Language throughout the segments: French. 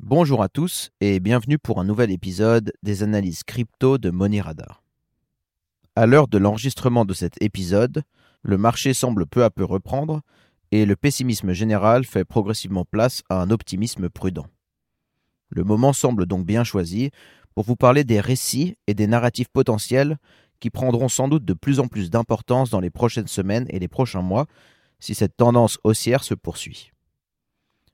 Bonjour à tous et bienvenue pour un nouvel épisode des analyses crypto de Money Radar. À l'heure de l'enregistrement de cet épisode, le marché semble peu à peu reprendre et le pessimisme général fait progressivement place à un optimisme prudent. Le moment semble donc bien choisi pour vous parler des récits et des narratifs potentiels qui prendront sans doute de plus en plus d'importance dans les prochaines semaines et les prochains mois si cette tendance haussière se poursuit.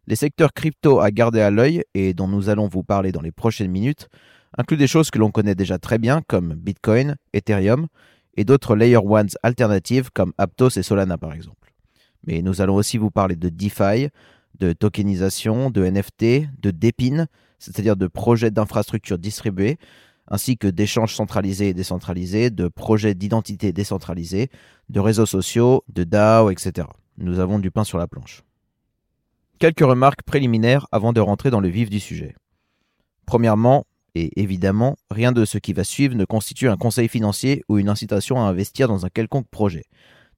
Les secteurs crypto à garder à l'œil et dont nous allons vous parler dans les prochaines minutes incluent des choses que l'on connaît déjà très bien comme Bitcoin, Ethereum et d'autres Layer Ones alternatives comme Aptos et Solana par exemple. Mais nous allons aussi vous parler de DeFi, de tokenisation, de NFT, de DePIN, c'est-à-dire de projets d'infrastructures distribuées, ainsi que d'échanges centralisés et décentralisés, de projets d'identité décentralisés, de réseaux sociaux, de DAO, etc. Nous avons du pain sur la planche. Quelques remarques préliminaires avant de rentrer dans le vif du sujet. Premièrement, et évidemment, rien de ce qui va suivre ne constitue un conseil financier ou une incitation à investir dans un quelconque projet.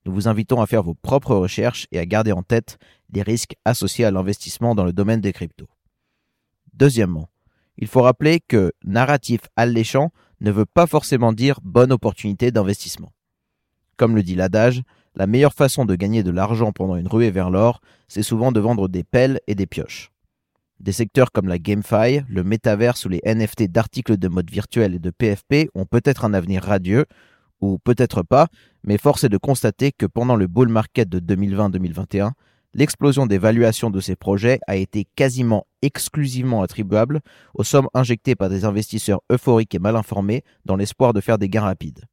Nous vous invitons à faire vos propres recherches et à garder en tête les risques associés à l'investissement dans le domaine des cryptos. Deuxièmement, il faut rappeler que narratif alléchant ne veut pas forcément dire bonne opportunité d'investissement. Comme le dit l'adage, la meilleure façon de gagner de l'argent pendant une ruée vers l'or, c'est souvent de vendre des pelles et des pioches. Des secteurs comme la GameFi, le métaverse ou les NFT d'articles de mode virtuel et de PFP ont peut-être un avenir radieux, ou peut-être pas, mais force est de constater que pendant le bull market de 2020-2021, l'explosion des valuations de ces projets a été quasiment exclusivement attribuable aux sommes injectées par des investisseurs euphoriques et mal informés dans l'espoir de faire des gains rapides.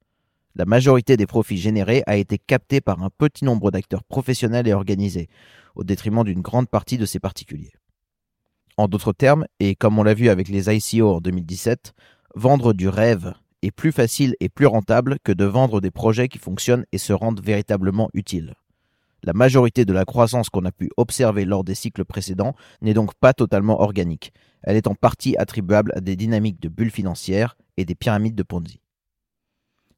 La majorité des profits générés a été captée par un petit nombre d'acteurs professionnels et organisés, au détriment d'une grande partie de ces particuliers. En d'autres termes, et comme on l'a vu avec les ICO en 2017, vendre du rêve est plus facile et plus rentable que de vendre des projets qui fonctionnent et se rendent véritablement utiles. La majorité de la croissance qu'on a pu observer lors des cycles précédents n'est donc pas totalement organique. Elle est en partie attribuable à des dynamiques de bulles financières et des pyramides de Ponzi.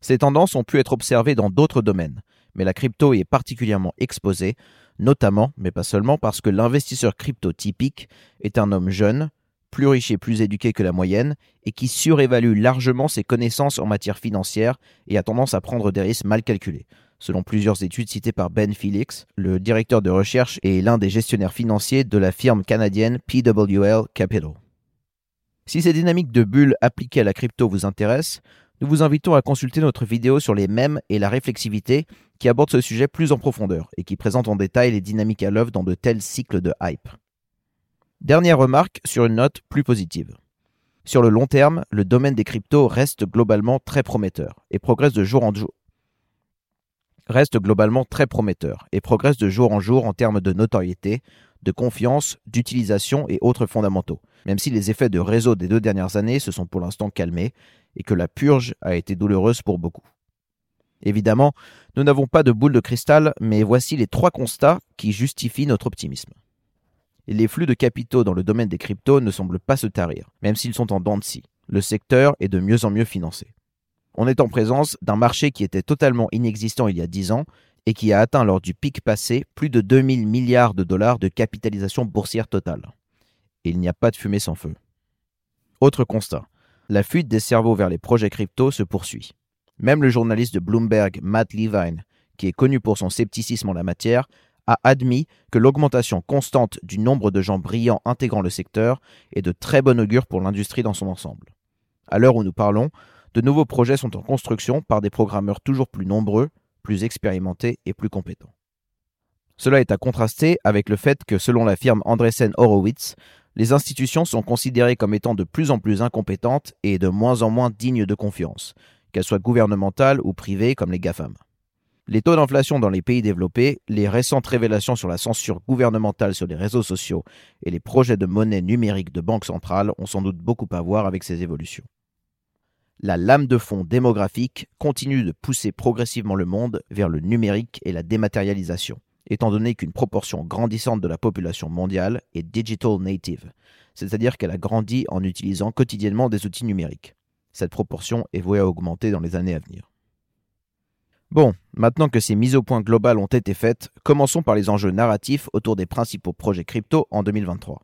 Ces tendances ont pu être observées dans d'autres domaines, mais la crypto est particulièrement exposée, notamment, mais pas seulement, parce que l'investisseur crypto typique est un homme jeune, plus riche et plus éduqué que la moyenne, et qui surévalue largement ses connaissances en matière financière et a tendance à prendre des risques mal calculés, selon plusieurs études citées par Ben Felix, le directeur de recherche et l'un des gestionnaires financiers de la firme canadienne PWL Capital. Si ces dynamiques de bulles appliquées à la crypto vous intéressent, nous vous invitons à consulter notre vidéo sur les mèmes et la réflexivité qui aborde ce sujet plus en profondeur et qui présente en détail les dynamiques à l'œuvre dans de tels cycles de hype. Dernière remarque sur une note plus positive. Sur le long terme, le domaine des cryptos reste globalement très prometteur et progresse de jour en jour reste globalement très prometteur et progresse de jour en jour en termes de notoriété, de confiance, d'utilisation et autres fondamentaux, même si les effets de réseau des deux dernières années se sont pour l'instant calmés et que la purge a été douloureuse pour beaucoup. Évidemment, nous n'avons pas de boule de cristal, mais voici les trois constats qui justifient notre optimisme. Les flux de capitaux dans le domaine des cryptos ne semblent pas se tarir, même s'ils sont en dents de scie. Le secteur est de mieux en mieux financé. On est en présence d'un marché qui était totalement inexistant il y a 10 ans et qui a atteint lors du pic passé plus de 2000 milliards de dollars de capitalisation boursière totale. Et il n'y a pas de fumée sans feu. Autre constat, la fuite des cerveaux vers les projets crypto se poursuit. Même le journaliste de Bloomberg, Matt Levine, qui est connu pour son scepticisme en la matière, a admis que l'augmentation constante du nombre de gens brillants intégrant le secteur est de très bon augure pour l'industrie dans son ensemble. À l'heure où nous parlons, de nouveaux projets sont en construction par des programmeurs toujours plus nombreux, plus expérimentés et plus compétents. Cela est à contraster avec le fait que, selon la firme Andreessen Horowitz, les institutions sont considérées comme étant de plus en plus incompétentes et de moins en moins dignes de confiance, qu'elles soient gouvernementales ou privées comme les GAFAM. Les taux d'inflation dans les pays développés, les récentes révélations sur la censure gouvernementale sur les réseaux sociaux et les projets de monnaie numérique de banques centrales ont sans doute beaucoup à voir avec ces évolutions la lame de fond démographique continue de pousser progressivement le monde vers le numérique et la dématérialisation, étant donné qu'une proportion grandissante de la population mondiale est digital native, c'est-à-dire qu'elle a grandi en utilisant quotidiennement des outils numériques. Cette proportion est vouée à augmenter dans les années à venir. Bon, maintenant que ces mises au point globales ont été faites, commençons par les enjeux narratifs autour des principaux projets crypto en 2023.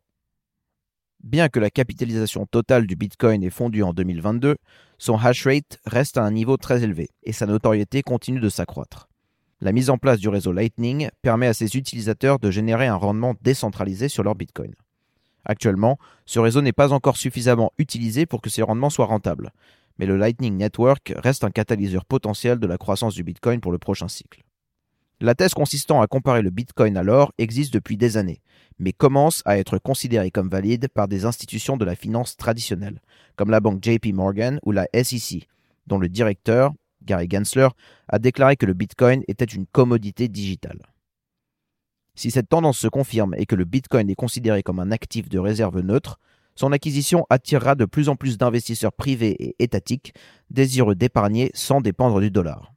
Bien que la capitalisation totale du Bitcoin ait fondu en 2022, son hash rate reste à un niveau très élevé et sa notoriété continue de s'accroître. La mise en place du réseau Lightning permet à ses utilisateurs de générer un rendement décentralisé sur leur Bitcoin. Actuellement, ce réseau n'est pas encore suffisamment utilisé pour que ces rendements soient rentables, mais le Lightning Network reste un catalyseur potentiel de la croissance du Bitcoin pour le prochain cycle. La thèse consistant à comparer le Bitcoin à l'or existe depuis des années, mais commence à être considérée comme valide par des institutions de la finance traditionnelle, comme la banque JP Morgan ou la SEC, dont le directeur, Gary Gensler, a déclaré que le Bitcoin était une commodité digitale. Si cette tendance se confirme et que le Bitcoin est considéré comme un actif de réserve neutre, son acquisition attirera de plus en plus d'investisseurs privés et étatiques désireux d'épargner sans dépendre du dollar.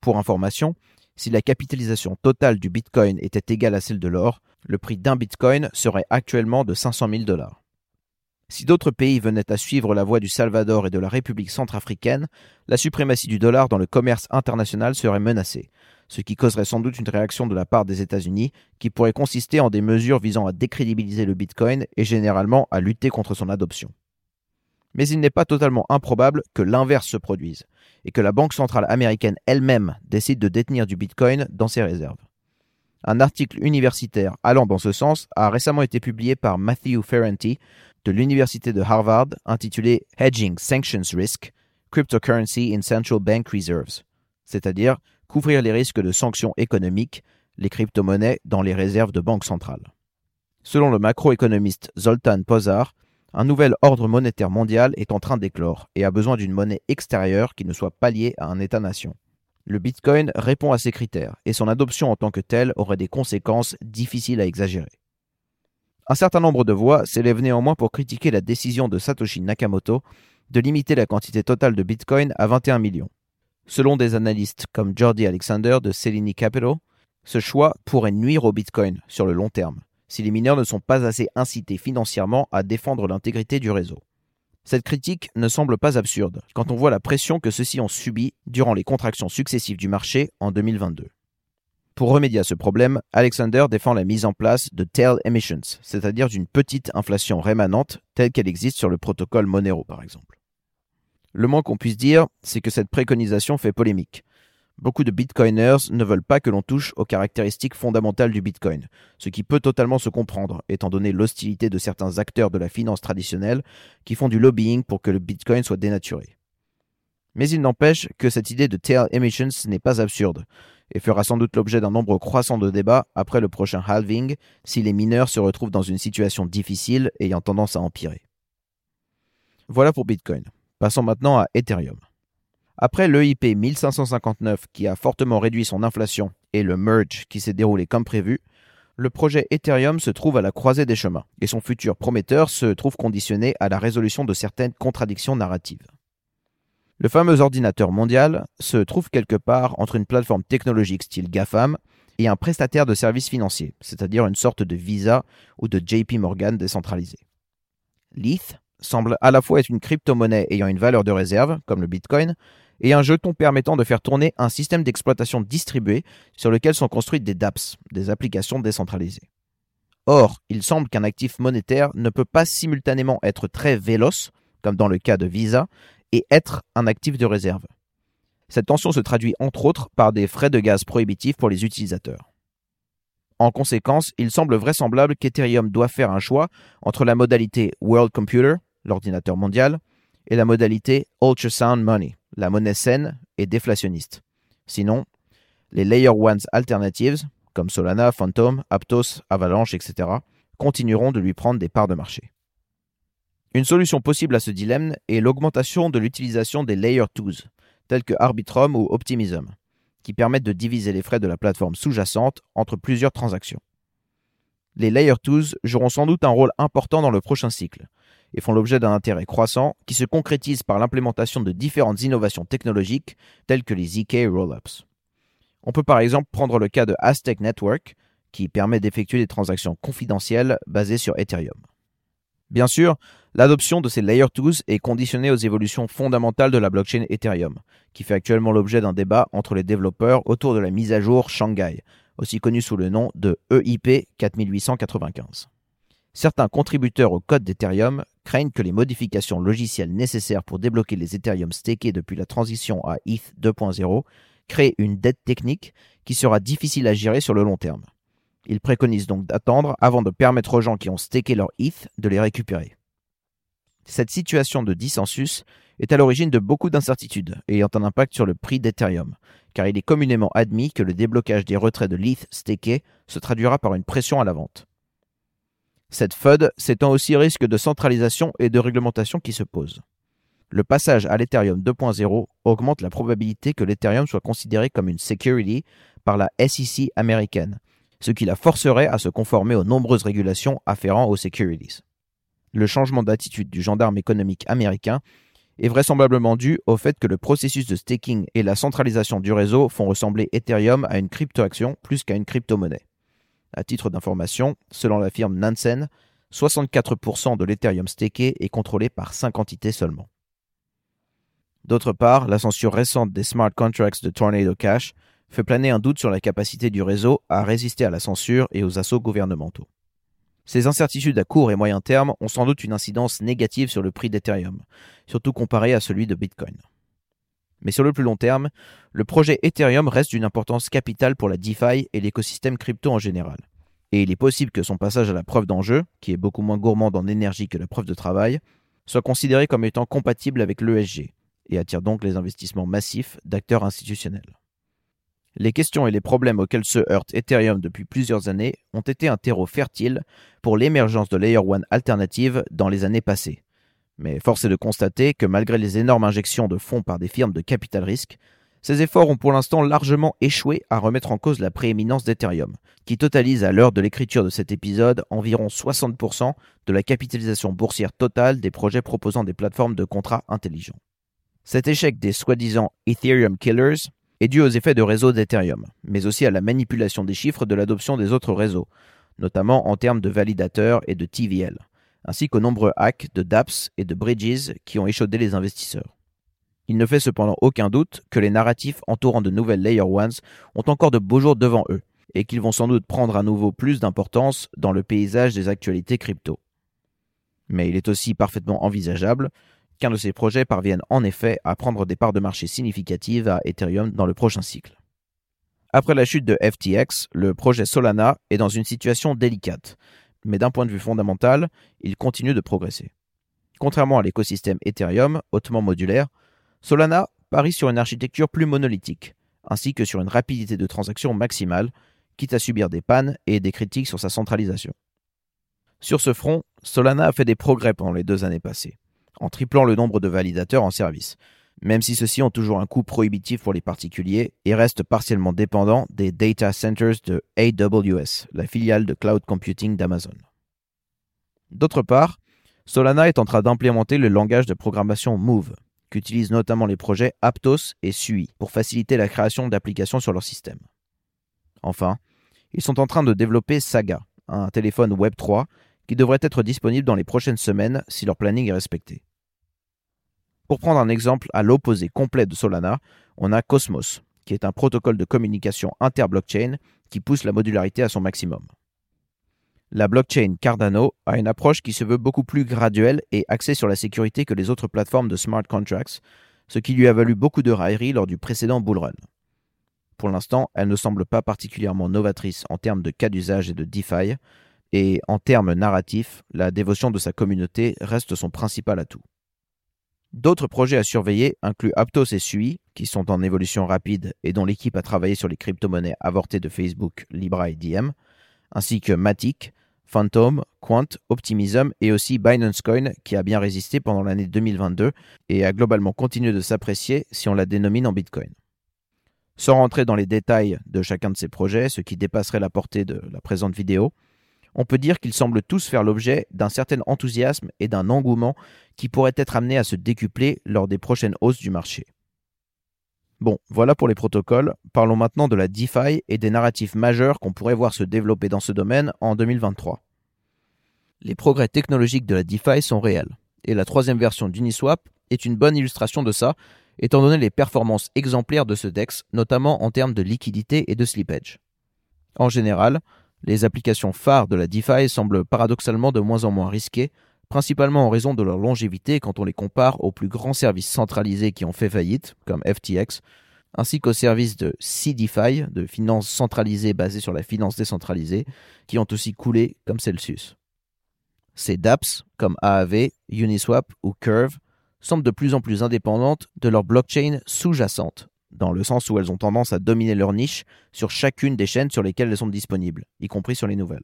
Pour information, si la capitalisation totale du Bitcoin était égale à celle de l'or, le prix d'un Bitcoin serait actuellement de 500 000 dollars. Si d'autres pays venaient à suivre la voie du Salvador et de la République centrafricaine, la suprématie du dollar dans le commerce international serait menacée, ce qui causerait sans doute une réaction de la part des États-Unis qui pourrait consister en des mesures visant à décrédibiliser le Bitcoin et généralement à lutter contre son adoption. Mais il n'est pas totalement improbable que l'inverse se produise, et que la Banque centrale américaine elle-même décide de détenir du Bitcoin dans ses réserves. Un article universitaire allant dans ce sens a récemment été publié par Matthew Ferranti de l'Université de Harvard intitulé Hedging Sanctions Risk, Cryptocurrency in Central Bank Reserves, c'est-à-dire couvrir les risques de sanctions économiques, les crypto-monnaies dans les réserves de banques centrales. Selon le macroéconomiste Zoltan Pozar, un nouvel ordre monétaire mondial est en train d'éclore et a besoin d'une monnaie extérieure qui ne soit pas liée à un État-nation. Le Bitcoin répond à ces critères et son adoption en tant que telle aurait des conséquences difficiles à exagérer. Un certain nombre de voix s'élèvent néanmoins pour critiquer la décision de Satoshi Nakamoto de limiter la quantité totale de Bitcoin à 21 millions. Selon des analystes comme Jordi Alexander de Selini Capital, ce choix pourrait nuire au Bitcoin sur le long terme si les mineurs ne sont pas assez incités financièrement à défendre l'intégrité du réseau. Cette critique ne semble pas absurde quand on voit la pression que ceux-ci ont subie durant les contractions successives du marché en 2022. Pour remédier à ce problème, Alexander défend la mise en place de tail emissions, c'est-à-dire d'une petite inflation rémanente telle qu'elle existe sur le protocole Monero par exemple. Le moins qu'on puisse dire, c'est que cette préconisation fait polémique, Beaucoup de bitcoiners ne veulent pas que l'on touche aux caractéristiques fondamentales du bitcoin, ce qui peut totalement se comprendre, étant donné l'hostilité de certains acteurs de la finance traditionnelle qui font du lobbying pour que le bitcoin soit dénaturé. Mais il n'empêche que cette idée de tail emissions n'est pas absurde, et fera sans doute l'objet d'un nombre croissant de débats après le prochain halving si les mineurs se retrouvent dans une situation difficile ayant tendance à empirer. Voilà pour Bitcoin. Passons maintenant à Ethereum. Après l'EIP 1559 qui a fortement réduit son inflation et le merge qui s'est déroulé comme prévu, le projet Ethereum se trouve à la croisée des chemins et son futur prometteur se trouve conditionné à la résolution de certaines contradictions narratives. Le fameux ordinateur mondial se trouve quelque part entre une plateforme technologique style GAFAM et un prestataire de services financiers, c'est-à-dire une sorte de Visa ou de JP Morgan décentralisé. L'ETH semble à la fois être une crypto-monnaie ayant une valeur de réserve, comme le Bitcoin, et un jeton permettant de faire tourner un système d'exploitation distribué sur lequel sont construites des dApps, des applications décentralisées. Or, il semble qu'un actif monétaire ne peut pas simultanément être très véloce, comme dans le cas de Visa, et être un actif de réserve. Cette tension se traduit entre autres par des frais de gaz prohibitifs pour les utilisateurs. En conséquence, il semble vraisemblable qu'Ethereum doit faire un choix entre la modalité World Computer, l'ordinateur mondial, et la modalité Ultrasound Money, la monnaie saine et déflationniste. Sinon, les Layer Ones alternatives, comme Solana, Phantom, Aptos, Avalanche, etc., continueront de lui prendre des parts de marché. Une solution possible à ce dilemme est l'augmentation de l'utilisation des Layer 2, tels que Arbitrum ou Optimism, qui permettent de diviser les frais de la plateforme sous-jacente entre plusieurs transactions. Les Layer 2 joueront sans doute un rôle important dans le prochain cycle, et font l'objet d'un intérêt croissant qui se concrétise par l'implémentation de différentes innovations technologiques telles que les ZK Rollups. On peut par exemple prendre le cas de Aztec Network, qui permet d'effectuer des transactions confidentielles basées sur Ethereum. Bien sûr, l'adoption de ces Layer 2 est conditionnée aux évolutions fondamentales de la blockchain Ethereum, qui fait actuellement l'objet d'un débat entre les développeurs autour de la mise à jour Shanghai, aussi connue sous le nom de EIP 4895. Certains contributeurs au code d'Ethereum craignent que les modifications logicielles nécessaires pour débloquer les Ethereum stakés depuis la transition à ETH 2.0 créent une dette technique qui sera difficile à gérer sur le long terme. Ils préconisent donc d'attendre avant de permettre aux gens qui ont staké leur ETH de les récupérer. Cette situation de dissensus est à l'origine de beaucoup d'incertitudes ayant un impact sur le prix d'Ethereum, car il est communément admis que le déblocage des retraits de l'ETH staké se traduira par une pression à la vente. Cette FUD s'étend aussi au risque de centralisation et de réglementation qui se pose. Le passage à l'Ethereum 2.0 augmente la probabilité que l'Ethereum soit considéré comme une security par la SEC américaine, ce qui la forcerait à se conformer aux nombreuses régulations afférentes aux securities. Le changement d'attitude du gendarme économique américain est vraisemblablement dû au fait que le processus de staking et la centralisation du réseau font ressembler Ethereum à une cryptoaction plus qu'à une crypto-monnaie. À titre d'information, selon la firme Nansen, 64% de l'Ethereum staké est contrôlé par 5 entités seulement. D'autre part, la censure récente des smart contracts de Tornado Cash fait planer un doute sur la capacité du réseau à résister à la censure et aux assauts gouvernementaux. Ces incertitudes à court et moyen terme ont sans doute une incidence négative sur le prix d'Ethereum, surtout comparé à celui de Bitcoin. Mais sur le plus long terme, le projet Ethereum reste d'une importance capitale pour la DeFi et l'écosystème crypto en général. Et il est possible que son passage à la preuve d'enjeu, qui est beaucoup moins gourmande en énergie que la preuve de travail, soit considéré comme étant compatible avec l'ESG, et attire donc les investissements massifs d'acteurs institutionnels. Les questions et les problèmes auxquels se heurte Ethereum depuis plusieurs années ont été un terreau fertile pour l'émergence de Layer 1 alternative dans les années passées. Mais force est de constater que malgré les énormes injections de fonds par des firmes de capital risque, ces efforts ont pour l'instant largement échoué à remettre en cause la prééminence d'Ethereum, qui totalise à l'heure de l'écriture de cet épisode environ 60% de la capitalisation boursière totale des projets proposant des plateformes de contrats intelligents. Cet échec des soi-disant Ethereum Killers est dû aux effets de réseau d'Ethereum, mais aussi à la manipulation des chiffres de l'adoption des autres réseaux, notamment en termes de validateurs et de TVL, ainsi qu'aux nombreux hacks de dApps et de bridges qui ont échaudé les investisseurs. Il ne fait cependant aucun doute que les narratifs entourant de nouvelles Layer Ones ont encore de beaux jours devant eux, et qu'ils vont sans doute prendre à nouveau plus d'importance dans le paysage des actualités crypto. Mais il est aussi parfaitement envisageable qu'un de ces projets parvienne en effet à prendre des parts de marché significatives à Ethereum dans le prochain cycle. Après la chute de FTX, le projet Solana est dans une situation délicate, mais d'un point de vue fondamental, il continue de progresser. Contrairement à l'écosystème Ethereum, hautement modulaire, Solana parie sur une architecture plus monolithique, ainsi que sur une rapidité de transaction maximale, quitte à subir des pannes et des critiques sur sa centralisation. Sur ce front, Solana a fait des progrès pendant les deux années passées en triplant le nombre de validateurs en service, même si ceux-ci ont toujours un coût prohibitif pour les particuliers et restent partiellement dépendants des data centers de AWS, la filiale de cloud computing d'Amazon. D'autre part, Solana est en train d'implémenter le langage de programmation Move, qu'utilisent notamment les projets Aptos et Sui pour faciliter la création d'applications sur leur système. Enfin, ils sont en train de développer Saga, un téléphone Web3 qui devrait être disponible dans les prochaines semaines si leur planning est respecté. Pour prendre un exemple à l'opposé complet de Solana, on a Cosmos, qui est un protocole de communication inter-blockchain qui pousse la modularité à son maximum. La blockchain Cardano a une approche qui se veut beaucoup plus graduelle et axée sur la sécurité que les autres plateformes de smart contracts, ce qui lui a valu beaucoup de railleries lors du précédent bullrun. Pour l'instant, elle ne semble pas particulièrement novatrice en termes de cas d'usage et de DeFi, et en termes narratifs, la dévotion de sa communauté reste son principal atout. D'autres projets à surveiller incluent Aptos et Sui, qui sont en évolution rapide et dont l'équipe a travaillé sur les crypto-monnaies avortées de Facebook, Libra et Diem, ainsi que Matic, Phantom, Quant, Optimism et aussi Binance Coin qui a bien résisté pendant l'année 2022 et a globalement continué de s'apprécier si on la dénomine en Bitcoin. Sans rentrer dans les détails de chacun de ces projets, ce qui dépasserait la portée de la présente vidéo, on peut dire qu'ils semblent tous faire l'objet d'un certain enthousiasme et d'un engouement qui pourrait être amené à se décupler lors des prochaines hausses du marché. Bon, voilà pour les protocoles. Parlons maintenant de la DeFi et des narratifs majeurs qu'on pourrait voir se développer dans ce domaine en 2023. Les progrès technologiques de la DeFi sont réels, et la troisième version d'Uniswap est une bonne illustration de ça, étant donné les performances exemplaires de ce DEX, notamment en termes de liquidité et de slippage. En général, Les applications phares de la DeFi semblent paradoxalement de moins en moins risquées, principalement en raison de leur longévité quand on les compare aux plus grands services centralisés qui ont fait faillite, comme FTX, ainsi qu'aux services de CDFI, de finances centralisées basées sur la finance décentralisée, qui ont aussi coulé comme Celsius. Ces dApps, comme AAV, Uniswap ou Curve, semblent de plus en plus indépendantes de leur blockchain sous-jacente, dans le sens où elles ont tendance à dominer leur niche sur chacune des chaînes sur lesquelles elles sont disponibles, y compris sur les nouvelles.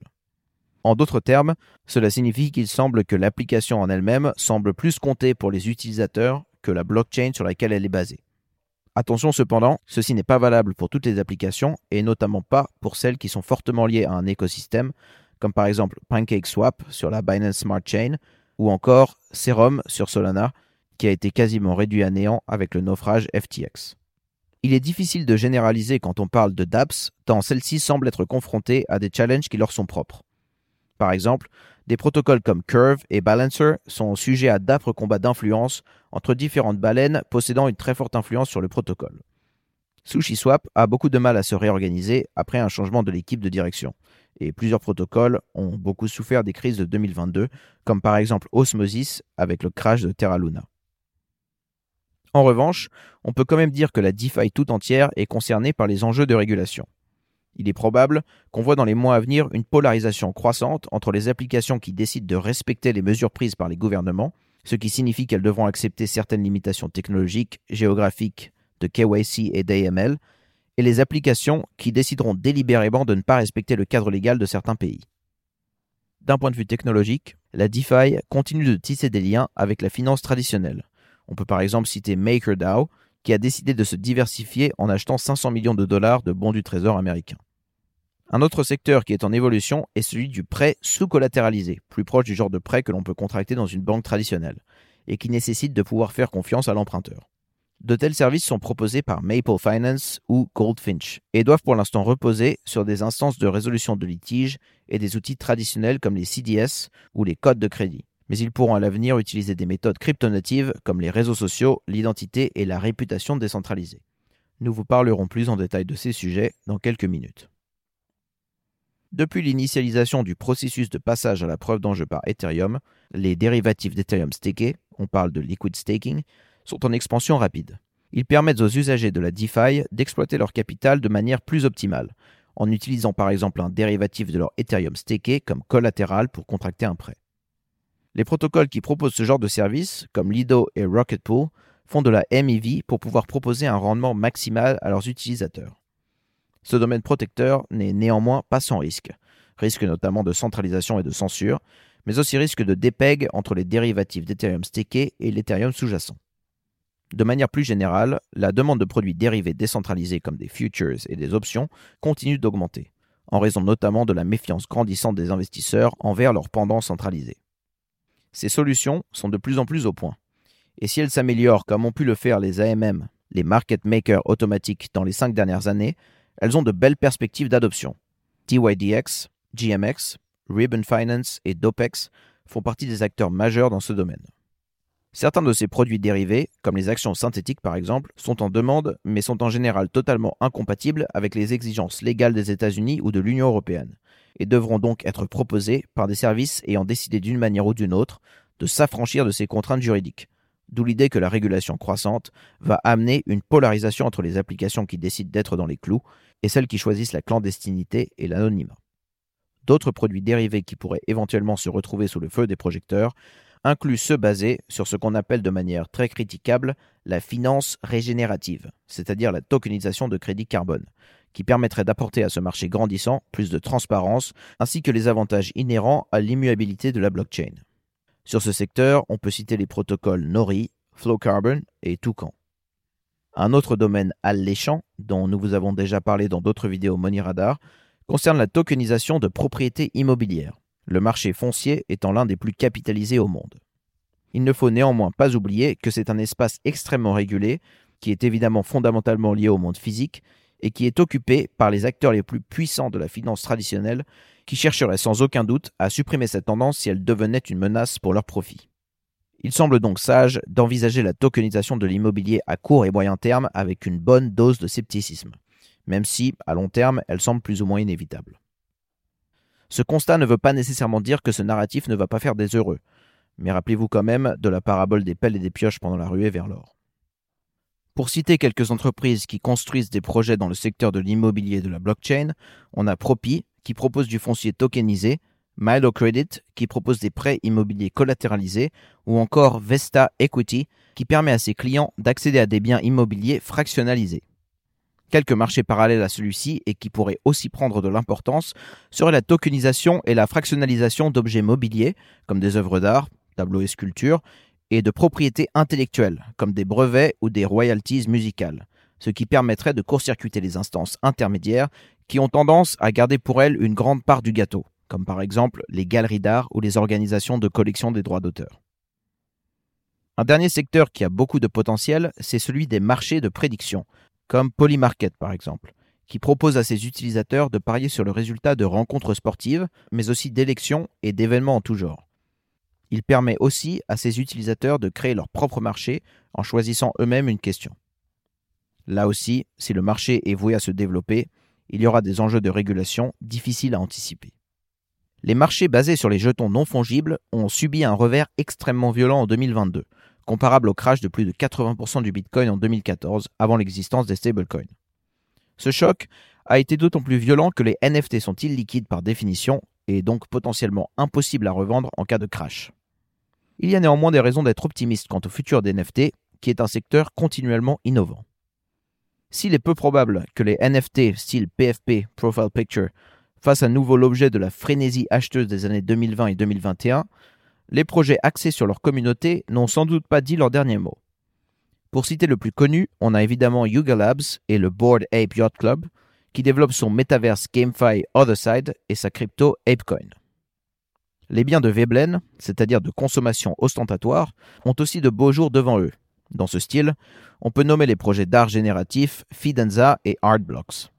En d'autres termes, cela signifie qu'il semble que l'application en elle-même semble plus compter pour les utilisateurs que la blockchain sur laquelle elle est basée. Attention cependant, ceci n'est pas valable pour toutes les applications et notamment pas pour celles qui sont fortement liées à un écosystème, comme par exemple PancakeSwap sur la Binance Smart Chain ou encore Serum sur Solana, qui a été quasiment réduit à néant avec le naufrage FTX. Il est difficile de généraliser quand on parle de dApps, tant celles-ci semblent être confrontées à des challenges qui leur sont propres. Par exemple, des protocoles comme Curve et Balancer sont sujets à d'âpres combats d'influence entre différentes baleines possédant une très forte influence sur le protocole. SushiSwap a beaucoup de mal à se réorganiser après un changement de l'équipe de direction, et plusieurs protocoles ont beaucoup souffert des crises de 2022, comme par exemple Osmosis avec le crash de Terra Luna. En revanche, on peut quand même dire que la DeFi tout entière est concernée par les enjeux de régulation. Il est probable qu'on voit dans les mois à venir une polarisation croissante entre les applications qui décident de respecter les mesures prises par les gouvernements, ce qui signifie qu'elles devront accepter certaines limitations technologiques, géographiques, de KYC et d'AML, et les applications qui décideront délibérément de ne pas respecter le cadre légal de certains pays. D'un point de vue technologique, la DeFi continue de tisser des liens avec la finance traditionnelle. On peut par exemple citer MakerDAO, qui a décidé de se diversifier en achetant 500 millions de dollars de bons du Trésor américain. Un autre secteur qui est en évolution est celui du prêt sous-collatéralisé, plus proche du genre de prêt que l'on peut contracter dans une banque traditionnelle, et qui nécessite de pouvoir faire confiance à l'emprunteur. De tels services sont proposés par Maple Finance ou Goldfinch et doivent pour l'instant reposer sur des instances de résolution de litiges et des outils traditionnels comme les CDS ou les codes de crédit mais ils pourront à l'avenir utiliser des méthodes cryptonatives comme les réseaux sociaux, l'identité et la réputation décentralisée. Nous vous parlerons plus en détail de ces sujets dans quelques minutes. Depuis l'initialisation du processus de passage à la preuve d'enjeu par Ethereum, les dérivatifs d'Ethereum stakés, on parle de liquid staking, sont en expansion rapide. Ils permettent aux usagers de la DeFi d'exploiter leur capital de manière plus optimale, en utilisant par exemple un dérivatif de leur Ethereum staké comme collatéral pour contracter un prêt. Les protocoles qui proposent ce genre de service, comme Lido et Rocketpool, font de la MEV pour pouvoir proposer un rendement maximal à leurs utilisateurs. Ce domaine protecteur n'est néanmoins pas sans risque. Risque notamment de centralisation et de censure, mais aussi risque de dépeg entre les dérivatifs d'Ethereum stakés et l'Ethereum sous-jacent. De manière plus générale, la demande de produits dérivés décentralisés comme des futures et des options continue d'augmenter, en raison notamment de la méfiance grandissante des investisseurs envers leurs pendants centralisés. Ces solutions sont de plus en plus au point. Et si elles s'améliorent comme ont pu le faire les AMM, les market makers automatiques dans les cinq dernières années, elles ont de belles perspectives d'adoption. TYDX, GMX, Ribbon Finance et Dopex font partie des acteurs majeurs dans ce domaine. Certains de ces produits dérivés, comme les actions synthétiques par exemple, sont en demande mais sont en général totalement incompatibles avec les exigences légales des États-Unis ou de l'Union européenne et devront donc être proposés par des services ayant décidé d'une manière ou d'une autre de s'affranchir de ces contraintes juridiques. D'où l'idée que la régulation croissante va amener une polarisation entre les applications qui décident d'être dans les clous et celles qui choisissent la clandestinité et l'anonymat. D'autres produits dérivés qui pourraient éventuellement se retrouver sous le feu des projecteurs incluent ceux basés sur ce qu'on appelle de manière très critiquable la finance régénérative, c'est-à-dire la tokenisation de crédit carbone, qui permettrait d'apporter à ce marché grandissant plus de transparence ainsi que les avantages inhérents à l'immuabilité de la blockchain. Sur ce secteur, on peut citer les protocoles Nori, Flowcarbon et Toucan. Un autre domaine alléchant, dont nous vous avons déjà parlé dans d'autres vidéos Money Radar, concerne la tokenisation de propriétés immobilières, le marché foncier étant l'un des plus capitalisés au monde. Il ne faut néanmoins pas oublier que c'est un espace extrêmement régulé, qui est évidemment fondamentalement lié au monde physique, et qui est occupé par les acteurs les plus puissants de la finance traditionnelle qui chercheraient sans aucun doute à supprimer cette tendance si elle devenait une menace pour leurs profits. Il semble donc sage d'envisager la tokenisation de l'immobilier à court et moyen terme avec une bonne dose de scepticisme, même si, à long terme, elle semble plus ou moins inévitable. Ce constat ne veut pas nécessairement dire que ce narratif ne va pas faire des heureux, mais rappelez-vous quand même de la parabole des pelles et des pioches pendant la ruée vers l'or. Pour citer quelques entreprises qui construisent des projets dans le secteur de l'immobilier et de la blockchain, on a Propi, qui propose du foncier tokenisé, Milo Credit, qui propose des prêts immobiliers collatéralisés, ou encore Vesta Equity, qui permet à ses clients d'accéder à des biens immobiliers fractionnalisés. Quelques marchés parallèles à celui-ci et qui pourraient aussi prendre de l'importance seraient la tokenisation et la fractionnalisation d'objets mobiliers, comme des œuvres d'art, tableaux et sculptures, et de propriétés intellectuelles, comme des brevets ou des royalties musicales, ce qui permettrait de court-circuiter les instances intermédiaires qui ont tendance à garder pour elles une grande part du gâteau, comme par exemple les galeries d'art ou les organisations de collection des droits d'auteur. Un dernier secteur qui a beaucoup de potentiel, c'est celui des marchés de prédiction, comme Polymarket par exemple, qui propose à ses utilisateurs de parier sur le résultat de rencontres sportives, mais aussi d'élections et d'événements en tout genre. Il permet aussi à ses utilisateurs de créer leur propre marché en choisissant eux-mêmes une question. Là aussi, si le marché est voué à se développer, il y aura des enjeux de régulation difficiles à anticiper. Les marchés basés sur les jetons non fongibles ont subi un revers extrêmement violent en 2022, comparable au crash de plus de 80% du Bitcoin en 2014, avant l'existence des stablecoins. Ce choc a été d'autant plus violent que les NFT sont illiquides par définition et donc potentiellement impossibles à revendre en cas de crash. Il y a néanmoins des raisons d'être optimiste quant au futur des NFT, qui est un secteur continuellement innovant. S'il est peu probable que les NFT style PFP, Profile Picture, fassent à nouveau l'objet de la frénésie acheteuse des années 2020 et 2021, les projets axés sur leur communauté n'ont sans doute pas dit leur dernier mot. Pour citer le plus connu, on a évidemment Yuga Labs et le Board Ape Yacht Club, qui développent son metaverse GameFi Otherside et sa crypto ApeCoin. Les biens de Veblen, c'est-à-dire de consommation ostentatoire, ont aussi de beaux jours devant eux. Dans ce style, on peut nommer les projets d'art génératif Fidenza et Artblocks.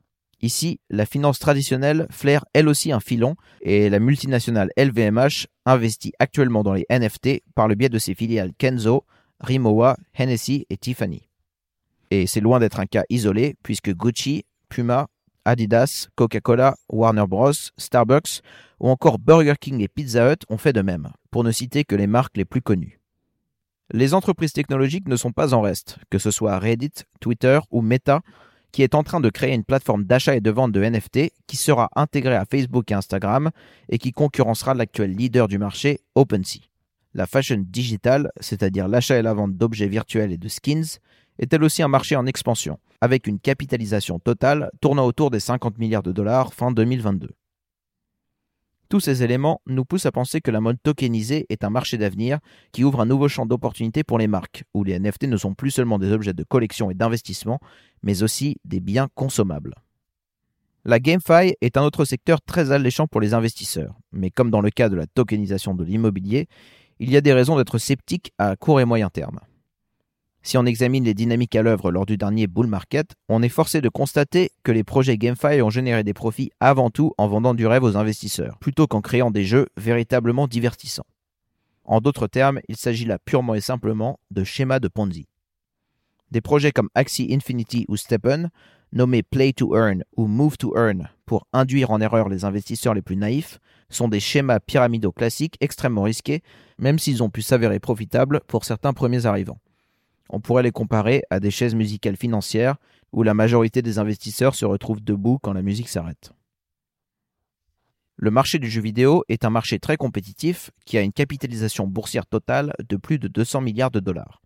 Ici, la finance traditionnelle flaire elle aussi un filon et la multinationale LVMH investit actuellement dans les NFT par le biais de ses filiales Kenzo, Rimowa, Hennessy et Tiffany. Et c'est loin d'être un cas isolé puisque Gucci, Puma, Adidas, Coca-Cola, Warner Bros, Starbucks ou encore Burger King et Pizza Hut ont fait de même, pour ne citer que les marques les plus connues. Les entreprises technologiques ne sont pas en reste, que ce soit Reddit, Twitter ou Meta, qui est en train de créer une plateforme d'achat et de vente de NFT qui sera intégrée à Facebook et Instagram et qui concurrencera l'actuel leader du marché, OpenSea. La fashion digitale, c'est-à-dire l'achat et la vente d'objets virtuels et de skins, est elle aussi un marché en expansion, avec une capitalisation totale tournant autour des 50 milliards de dollars fin 2022. Tous ces éléments nous poussent à penser que la mode tokenisée est un marché d'avenir qui ouvre un nouveau champ d'opportunités pour les marques, où les NFT ne sont plus seulement des objets de collection et d'investissement, mais aussi des biens consommables. La GameFi est un autre secteur très alléchant pour les investisseurs, mais comme dans le cas de la tokenisation de l'immobilier, il y a des raisons d'être sceptique à court et moyen terme. Si on examine les dynamiques à l'œuvre lors du dernier bull market, on est forcé de constater que les projets GameFi ont généré des profits avant tout en vendant du rêve aux investisseurs, plutôt qu'en créant des jeux véritablement divertissants. En d'autres termes, il s'agit là purement et simplement de schémas de Ponzi. Des projets comme Axie Infinity ou Steppen, nommés Play to Earn ou Move to Earn pour induire en erreur les investisseurs les plus naïfs, sont des schémas pyramidaux classiques extrêmement risqués, même s'ils ont pu s'avérer profitables pour certains premiers arrivants. On pourrait les comparer à des chaises musicales financières où la majorité des investisseurs se retrouvent debout quand la musique s'arrête. Le marché du jeu vidéo est un marché très compétitif qui a une capitalisation boursière totale de plus de 200 milliards de dollars.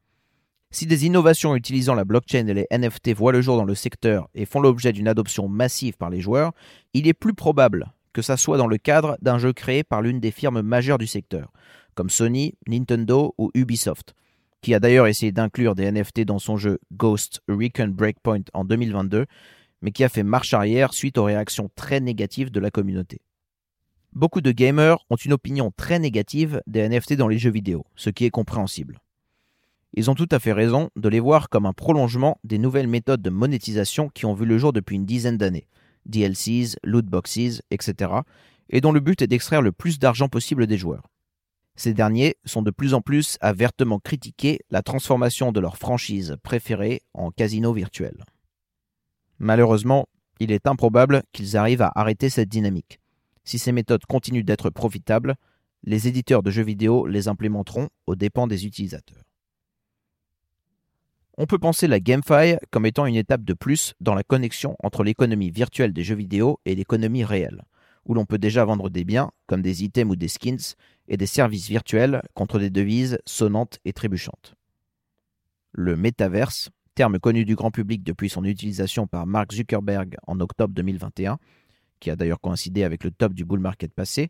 Si des innovations utilisant la blockchain et les NFT voient le jour dans le secteur et font l'objet d'une adoption massive par les joueurs, il est plus probable que ça soit dans le cadre d'un jeu créé par l'une des firmes majeures du secteur, comme Sony, Nintendo ou Ubisoft, qui a d'ailleurs essayé d'inclure des NFT dans son jeu Ghost Recon Breakpoint en 2022, mais qui a fait marche arrière suite aux réactions très négatives de la communauté. Beaucoup de gamers ont une opinion très négative des NFT dans les jeux vidéo, ce qui est compréhensible. Ils ont tout à fait raison de les voir comme un prolongement des nouvelles méthodes de monétisation qui ont vu le jour depuis une dizaine d'années, DLCs, loot boxes, etc., et dont le but est d'extraire le plus d'argent possible des joueurs. Ces derniers sont de plus en plus à vertement critiquer la transformation de leur franchise préférée en casino virtuel. Malheureusement, il est improbable qu'ils arrivent à arrêter cette dynamique. Si ces méthodes continuent d'être profitables, les éditeurs de jeux vidéo les implémenteront aux dépens des utilisateurs. On peut penser la GameFi comme étant une étape de plus dans la connexion entre l'économie virtuelle des jeux vidéo et l'économie réelle, où l'on peut déjà vendre des biens, comme des items ou des skins, et des services virtuels contre des devises sonnantes et trébuchantes. Le métaverse, terme connu du grand public depuis son utilisation par Mark Zuckerberg en octobre 2021, qui a d'ailleurs coïncidé avec le top du bull market passé,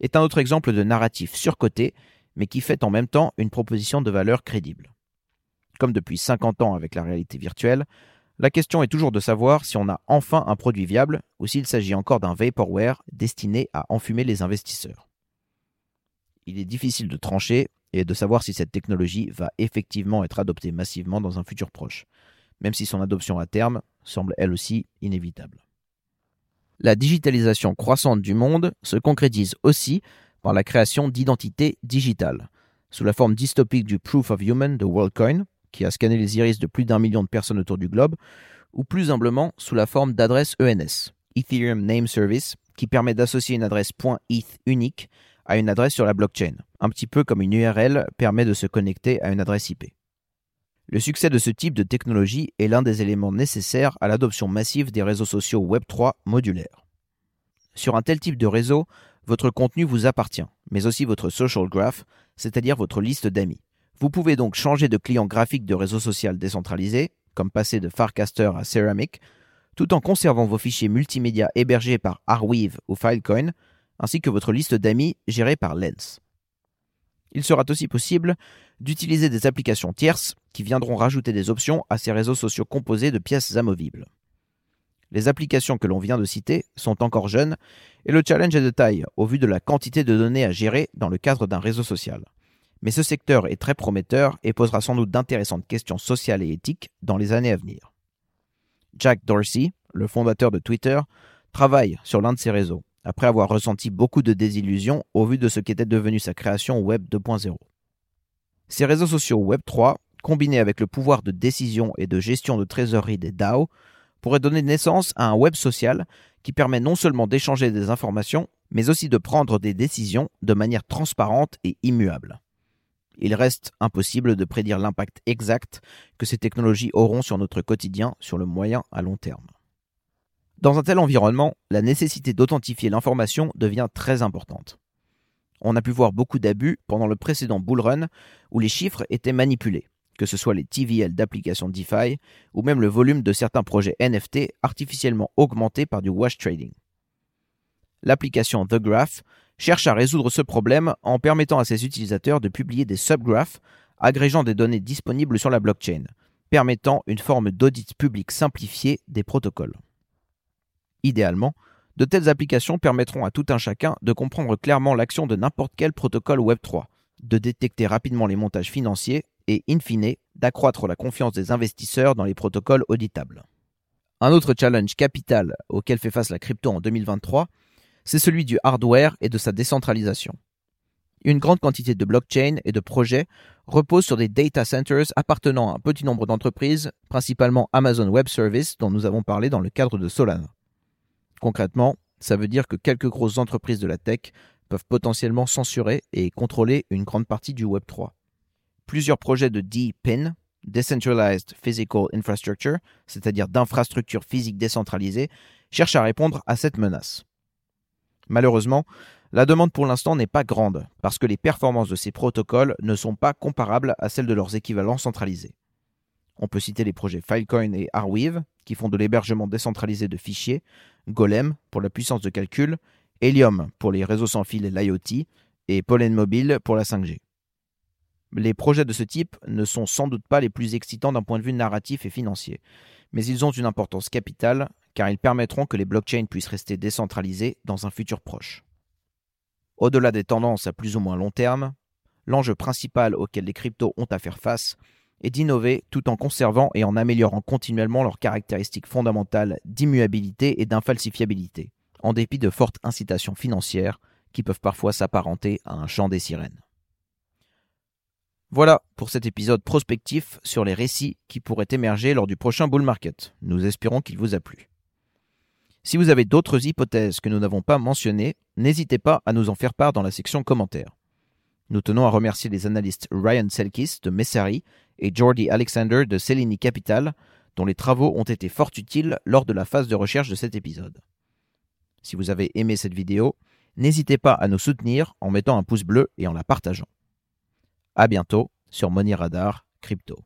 est un autre exemple de narratif surcoté, mais qui fait en même temps une proposition de valeur crédible. Comme depuis 50 ans avec la réalité virtuelle, la question est toujours de savoir si on a enfin un produit viable ou s'il s'agit encore d'un vaporware destiné à enfumer les investisseurs. Il est difficile de trancher et de savoir si cette technologie va effectivement être adoptée massivement dans un futur proche, même si son adoption à terme semble elle aussi inévitable. La digitalisation croissante du monde se concrétise aussi par la création d'identités digitales, sous la forme dystopique du Proof of Human de WorldCoin, qui a scanné les iris de plus d'un million de personnes autour du globe, ou plus humblement sous la forme d'adresse ENS, Ethereum Name Service, qui permet d'associer une adresse .eth unique à une adresse sur la blockchain, un petit peu comme une URL permet de se connecter à une adresse IP. Le succès de ce type de technologie est l'un des éléments nécessaires à l'adoption massive des réseaux sociaux Web3 modulaires. Sur un tel type de réseau, votre contenu vous appartient, mais aussi votre social graph, c'est-à-dire votre liste d'amis. Vous pouvez donc changer de client graphique de réseau social décentralisé, comme passer de Farcaster à Ceramic, tout en conservant vos fichiers multimédia hébergés par Arweave ou Filecoin, ainsi que votre liste d'amis gérée par Lens. Il sera aussi possible d'utiliser des applications tierces qui viendront rajouter des options à ces réseaux sociaux composés de pièces amovibles. Les applications que l'on vient de citer sont encore jeunes et le challenge est de taille au vu de la quantité de données à gérer dans le cadre d'un réseau social. Mais ce secteur est très prometteur et posera sans doute d'intéressantes questions sociales et éthiques dans les années à venir. Jack Dorsey, le fondateur de Twitter, travaille sur l'un de ces réseaux après avoir ressenti beaucoup de désillusions au vu de ce qu'était devenu sa création Web 2.0. Ces réseaux sociaux Web 3, combinés avec le pouvoir de décision et de gestion de trésorerie des DAO, pourraient donner naissance à un web social qui permet non seulement d'échanger des informations, mais aussi de prendre des décisions de manière transparente et immuable. Il reste impossible de prédire l'impact exact que ces technologies auront sur notre quotidien sur le moyen à long terme. Dans un tel environnement, la nécessité d'authentifier l'information devient très importante. On a pu voir beaucoup d'abus pendant le précédent bull run où les chiffres étaient manipulés, que ce soit les TVL d'applications DeFi ou même le volume de certains projets NFT artificiellement augmentés par du wash trading. L'application The Graph cherche à résoudre ce problème en permettant à ses utilisateurs de publier des subgraphs agrégeant des données disponibles sur la blockchain, permettant une forme d'audit public simplifié des protocoles. Idéalement, de telles applications permettront à tout un chacun de comprendre clairement l'action de n'importe quel protocole Web3, de détecter rapidement les montages financiers et, in fine, d'accroître la confiance des investisseurs dans les protocoles auditables. Un autre challenge capital auquel fait face la crypto en 2023, c'est celui du hardware et de sa décentralisation. Une grande quantité de blockchains et de projets reposent sur des data centers appartenant à un petit nombre d'entreprises, principalement Amazon Web Services dont nous avons parlé dans le cadre de Solana. Concrètement, ça veut dire que quelques grosses entreprises de la tech peuvent potentiellement censurer et contrôler une grande partie du Web 3. Plusieurs projets de DPIN, Decentralized Physical Infrastructure, c'est-à-dire d'infrastructures physiques décentralisées, cherchent à répondre à cette menace. Malheureusement, la demande pour l'instant n'est pas grande, parce que les performances de ces protocoles ne sont pas comparables à celles de leurs équivalents centralisés. On peut citer les projets Filecoin et Arweave, qui font de l'hébergement décentralisé de fichiers, Golem pour la puissance de calcul, Helium pour les réseaux sans fil et l'IoT, et Pollen Mobile pour la 5G. Les projets de ce type ne sont sans doute pas les plus excitants d'un point de vue narratif et financier, mais ils ont une importance capitale car ils permettront que les blockchains puissent rester décentralisés dans un futur proche. Au-delà des tendances à plus ou moins long terme, l'enjeu principal auquel les cryptos ont à faire face et d'innover tout en conservant et en améliorant continuellement leurs caractéristiques fondamentales d'immuabilité et d'infalsifiabilité, en dépit de fortes incitations financières qui peuvent parfois s'apparenter à un chant des sirènes. Voilà pour cet épisode prospectif sur les récits qui pourraient émerger lors du prochain bull market. Nous espérons qu'il vous a plu. Si vous avez d'autres hypothèses que nous n'avons pas mentionnées, n'hésitez pas à nous en faire part dans la section commentaires. Nous tenons à remercier les analystes Ryan Selkis de Messari et Jordi Alexander de Cellini Capital, dont les travaux ont été fort utiles lors de la phase de recherche de cet épisode. Si vous avez aimé cette vidéo, n'hésitez pas à nous soutenir en mettant un pouce bleu et en la partageant. À bientôt sur Money Radar Crypto.